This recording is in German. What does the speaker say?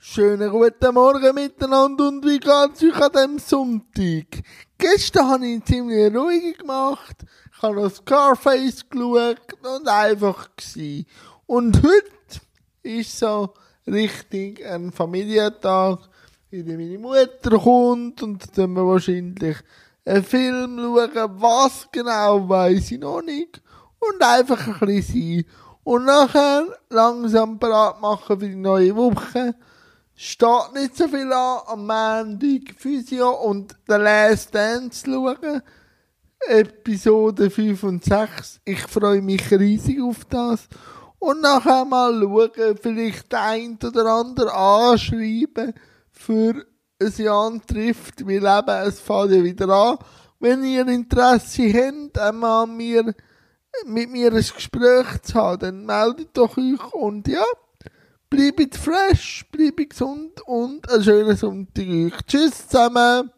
Schönen guten Morgen miteinander und wie geht's euch an diesem Sonntag? Gestern habe ich ziemlich ruhig gemacht, ich habe noch Scarface geschaut und einfach gewesen. Und heute ist so richtig ein Familientag, wie meine Mutter kommt und dann wir wahrscheinlich einen Film schauen, was genau weiß ich noch nicht und einfach ein bisschen sein. Und nachher langsam bereit machen für die neue Woche steht nicht so viel an am Montag Physio und The Last Dance schauen. Episode 5 und 6. Ich freue mich riesig auf das. Und nachher mal schauen, vielleicht ein oder andere anschreiben für ein Jahr trifft, weil eben, es fällt ja wieder an. Wenn ihr Interesse habt, einmal mir, mit mir ein Gespräch zu haben, dann meldet doch euch und ja, bleibt fresh, bleibt gesund und einen schönen Sonntag. Tschüss zusammen!